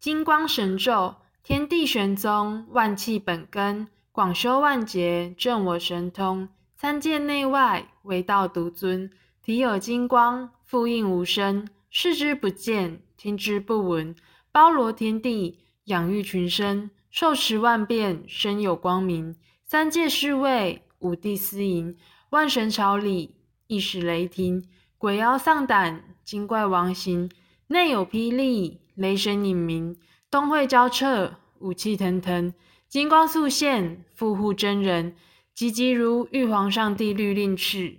金光神咒，天地玄宗，万气本根，广修万劫，正我神通。三界内外，唯道独尊。体有金光，复应无声，视之不见，听之不闻，包罗天地，养育群生，受持万变，身有光明。三界侍卫，五帝司迎，万神朝礼，一时雷霆，鬼妖丧胆，精怪亡形。内有霹雳，雷神隐鸣，东会交彻，武器腾腾，金光素现，复护真人，急急如玉皇上帝律令敕。